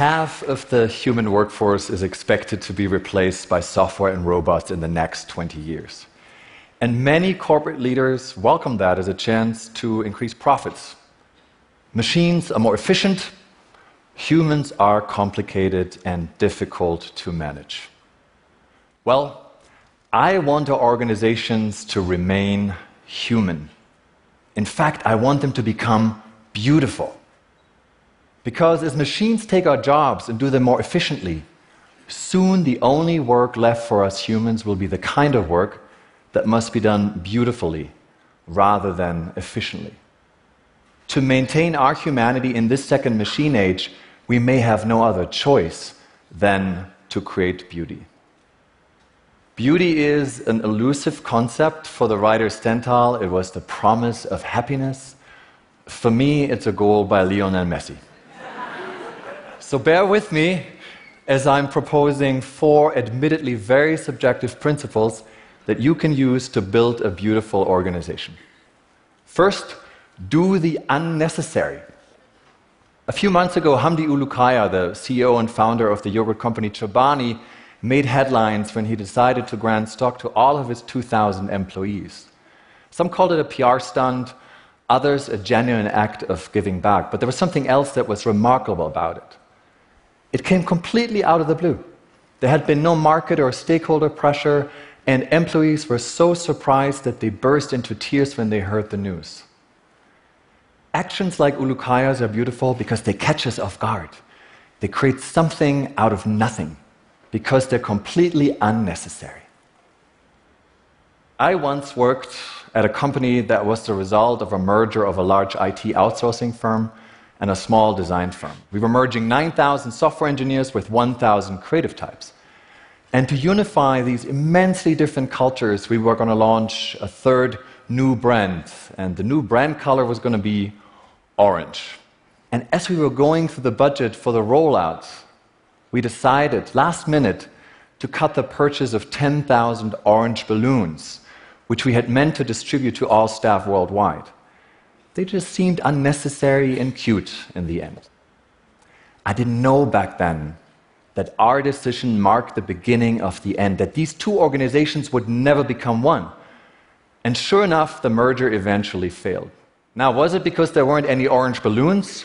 half of the human workforce is expected to be replaced by software and robots in the next 20 years. And many corporate leaders welcome that as a chance to increase profits. Machines are more efficient, humans are complicated and difficult to manage. Well, I want our organizations to remain human. In fact, I want them to become beautiful. Because as machines take our jobs and do them more efficiently, soon the only work left for us humans will be the kind of work that must be done beautifully rather than efficiently. To maintain our humanity in this second machine age, we may have no other choice than to create beauty. Beauty is an elusive concept. For the writer Stendhal, it was the promise of happiness. For me, it's a goal by Lionel Messi. So bear with me as I'm proposing four admittedly very subjective principles that you can use to build a beautiful organization. First, do the unnecessary. A few months ago, Hamdi Ulukaya, the CEO and founder of the yogurt company Chobani, made headlines when he decided to grant stock to all of his 2,000 employees. Some called it a PR stunt, others a genuine act of giving back. But there was something else that was remarkable about it. It came completely out of the blue. There had been no market or stakeholder pressure, and employees were so surprised that they burst into tears when they heard the news. Actions like Ulukaya's are beautiful because they catch us off guard. They create something out of nothing because they're completely unnecessary. I once worked at a company that was the result of a merger of a large IT outsourcing firm and a small design firm. We were merging 9,000 software engineers with 1,000 creative types. And to unify these immensely different cultures, we were going to launch a third new brand. And the new brand color was going to be orange. And as we were going through the budget for the rollout, we decided last minute to cut the purchase of 10,000 orange balloons, which we had meant to distribute to all staff worldwide. They just seemed unnecessary and cute in the end. I didn't know back then that our decision marked the beginning of the end, that these two organizations would never become one. And sure enough, the merger eventually failed. Now, was it because there weren't any orange balloons?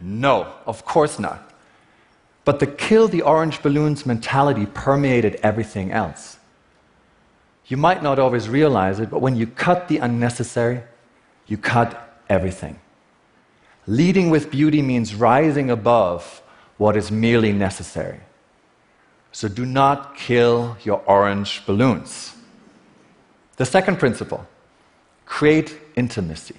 No, of course not. But the kill the orange balloons mentality permeated everything else. You might not always realize it, but when you cut the unnecessary, you cut everything. Leading with beauty means rising above what is merely necessary. So do not kill your orange balloons. The second principle create intimacy.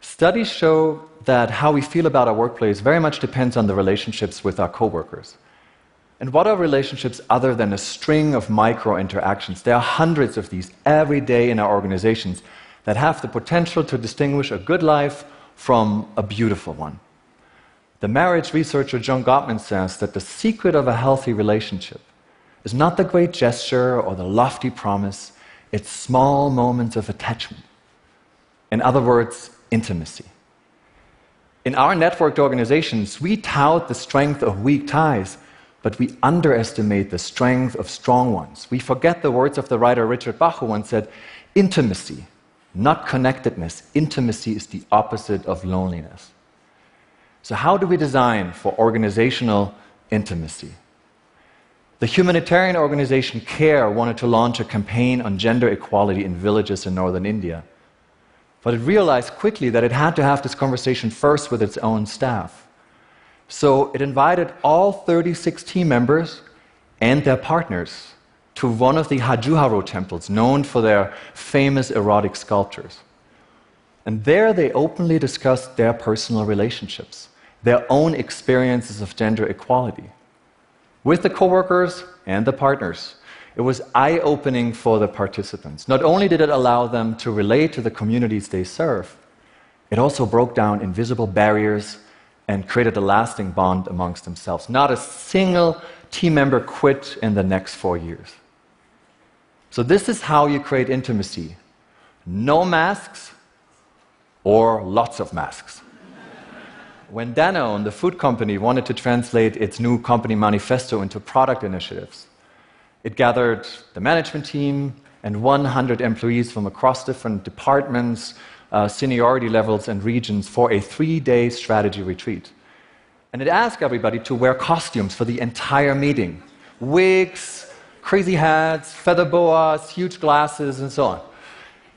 Studies show that how we feel about our workplace very much depends on the relationships with our coworkers. And what are relationships other than a string of micro interactions? There are hundreds of these every day in our organizations that have the potential to distinguish a good life from a beautiful one. The marriage researcher John Gottman says that the secret of a healthy relationship is not the great gesture or the lofty promise, it's small moments of attachment. In other words, intimacy. In our networked organizations, we tout the strength of weak ties, but we underestimate the strength of strong ones. We forget the words of the writer Richard Bach, who once said, Intimacy, not connectedness. Intimacy is the opposite of loneliness. So, how do we design for organizational intimacy? The humanitarian organization CARE wanted to launch a campaign on gender equality in villages in northern India. But it realized quickly that it had to have this conversation first with its own staff. So it invited all 36 team members and their partners to one of the Khajuraho temples, known for their famous erotic sculptures. And there they openly discussed their personal relationships their own experiences of gender equality with the coworkers and the partners. It was eye opening for the participants. Not only did it allow them to relate to the communities they serve, it also broke down invisible barriers and created a lasting bond amongst themselves. Not a single team member quit in the next four years. So, this is how you create intimacy no masks or lots of masks. when Danone, the food company, wanted to translate its new company manifesto into product initiatives, it gathered the management team and 100 employees from across different departments, uh, seniority levels, and regions for a three day strategy retreat. And it asked everybody to wear costumes for the entire meeting wigs, crazy hats, feather boas, huge glasses, and so on.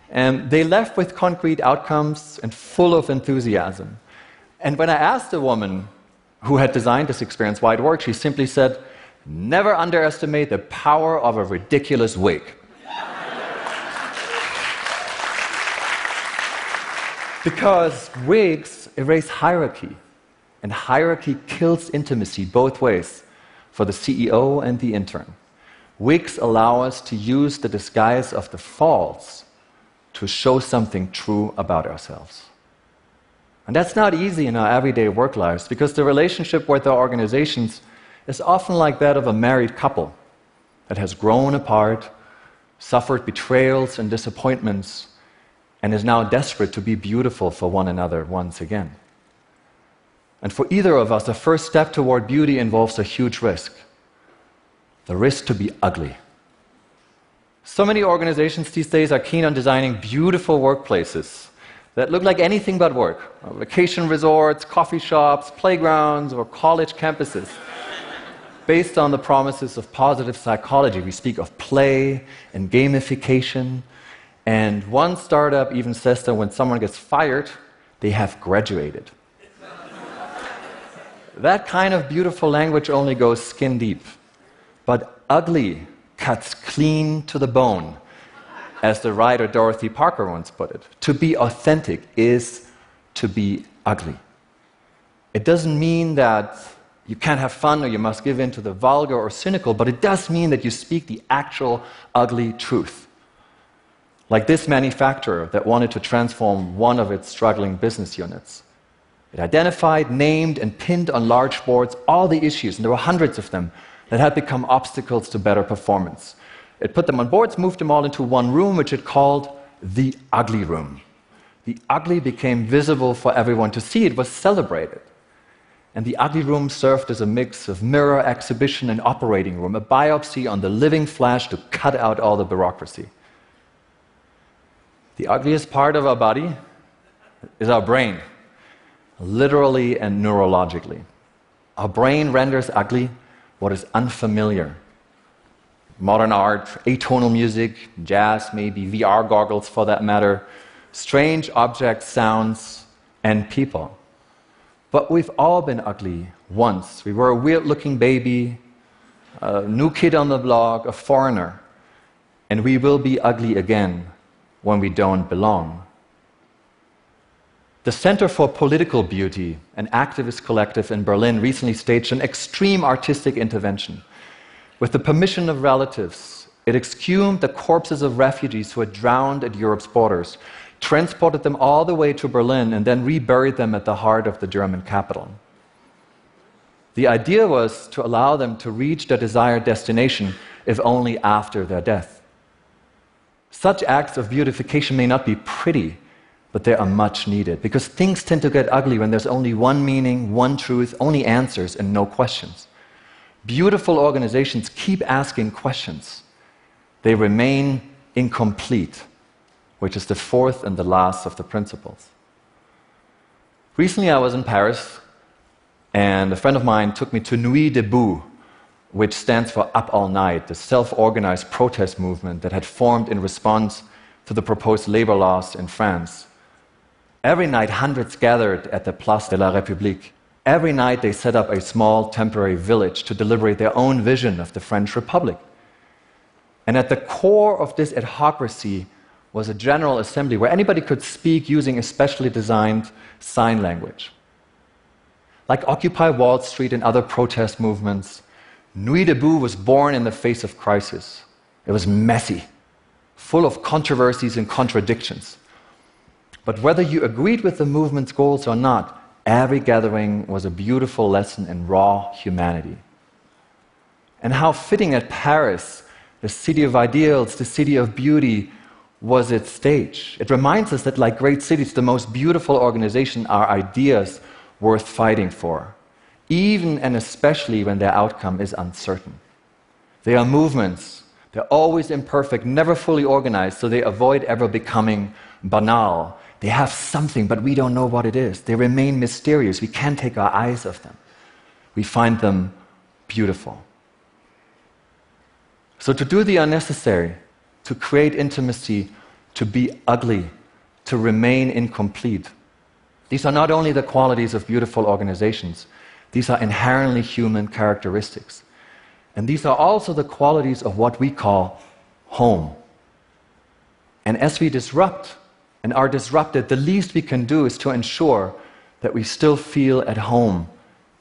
And they left with concrete outcomes and full of enthusiasm. And when I asked the woman who had designed this experience why it worked, she simply said, Never underestimate the power of a ridiculous wig. because wigs erase hierarchy, and hierarchy kills intimacy both ways for the CEO and the intern. Wigs allow us to use the disguise of the false to show something true about ourselves. And that's not easy in our everyday work lives because the relationship with our organizations is often like that of a married couple that has grown apart, suffered betrayals and disappointments, and is now desperate to be beautiful for one another once again. And for either of us, the first step toward beauty involves a huge risk the risk to be ugly. So many organizations these days are keen on designing beautiful workplaces that look like anything but work vacation resorts, coffee shops, playgrounds, or college campuses. Based on the promises of positive psychology, we speak of play and gamification. And one startup even says that when someone gets fired, they have graduated. that kind of beautiful language only goes skin deep. But ugly cuts clean to the bone as the writer Dorothy Parker once put it. To be authentic is to be ugly. It doesn't mean that you can't have fun or you must give in to the vulgar or cynical, but it does mean that you speak the actual ugly truth. Like this manufacturer that wanted to transform one of its struggling business units. It identified, named, and pinned on large boards all the issues, and there were hundreds of them, that had become obstacles to better performance. It put them on boards, moved them all into one room, which it called the ugly room. The ugly became visible for everyone to see, it was celebrated. And the ugly room served as a mix of mirror, exhibition, and operating room, a biopsy on the living flesh to cut out all the bureaucracy. The ugliest part of our body is our brain, literally and neurologically. Our brain renders ugly what is unfamiliar, modern art, atonal music, jazz, maybe VR goggles for that matter, strange objects, sounds, and people. But we've all been ugly once. We were a weird looking baby, a new kid on the block, a foreigner. And we will be ugly again when we don't belong. The Center for Political Beauty, an activist collective in Berlin, recently staged an extreme artistic intervention with the permission of relatives, it exhumed the corpses of refugees who had drowned at Europe's borders, transported them all the way to Berlin, and then reburied them at the heart of the German capital. The idea was to allow them to reach their desired destination, if only after their death. Such acts of beautification may not be pretty, but they are much needed because things tend to get ugly when there's only one meaning, one truth, only answers, and no questions. Beautiful organizations keep asking questions. They remain incomplete, which is the fourth and the last of the principles. Recently, I was in Paris, and a friend of mine took me to Nuit Debout, which stands for Up All Night, the self organized protest movement that had formed in response to the proposed labor laws in France. Every night, hundreds gathered at the Place de la République Every night they set up a small temporary village to deliberate their own vision of the French Republic. And at the core of this adhocracy was a general assembly where anybody could speak using a specially designed sign language. Like Occupy Wall Street and other protest movements, Nuit Debout was born in the face of crisis. It was messy, full of controversies and contradictions. But whether you agreed with the movement's goals or not, Every gathering was a beautiful lesson in raw humanity. And how fitting that Paris, the city of ideals, the city of beauty, was its stage. It reminds us that, like great cities, the most beautiful organization are ideas worth fighting for, even and especially when their outcome is uncertain. They are movements. They're always imperfect, never fully organized, so they avoid ever becoming banal. They have something, but we don't know what it is. They remain mysterious. We can't take our eyes off them. We find them beautiful. So, to do the unnecessary, to create intimacy, to be ugly, to remain incomplete, these are not only the qualities of beautiful organizations, these are inherently human characteristics. And these are also the qualities of what we call home. And as we disrupt and are disrupted, the least we can do is to ensure that we still feel at home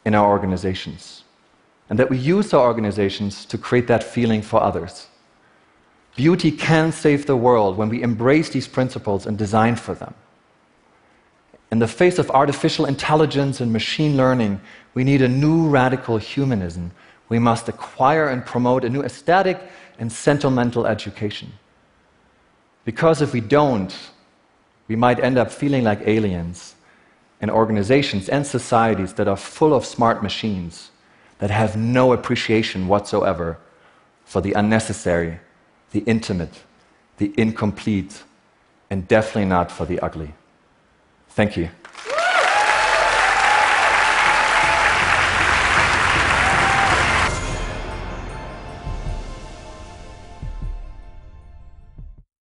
in our organizations and that we use our organizations to create that feeling for others. Beauty can save the world when we embrace these principles and design for them. In the face of artificial intelligence and machine learning, we need a new radical humanism. We must acquire and promote a new aesthetic and sentimental education. Because if we don't, we might end up feeling like aliens in organizations and societies that are full of smart machines that have no appreciation whatsoever for the unnecessary, the intimate, the incomplete, and definitely not for the ugly. Thank you.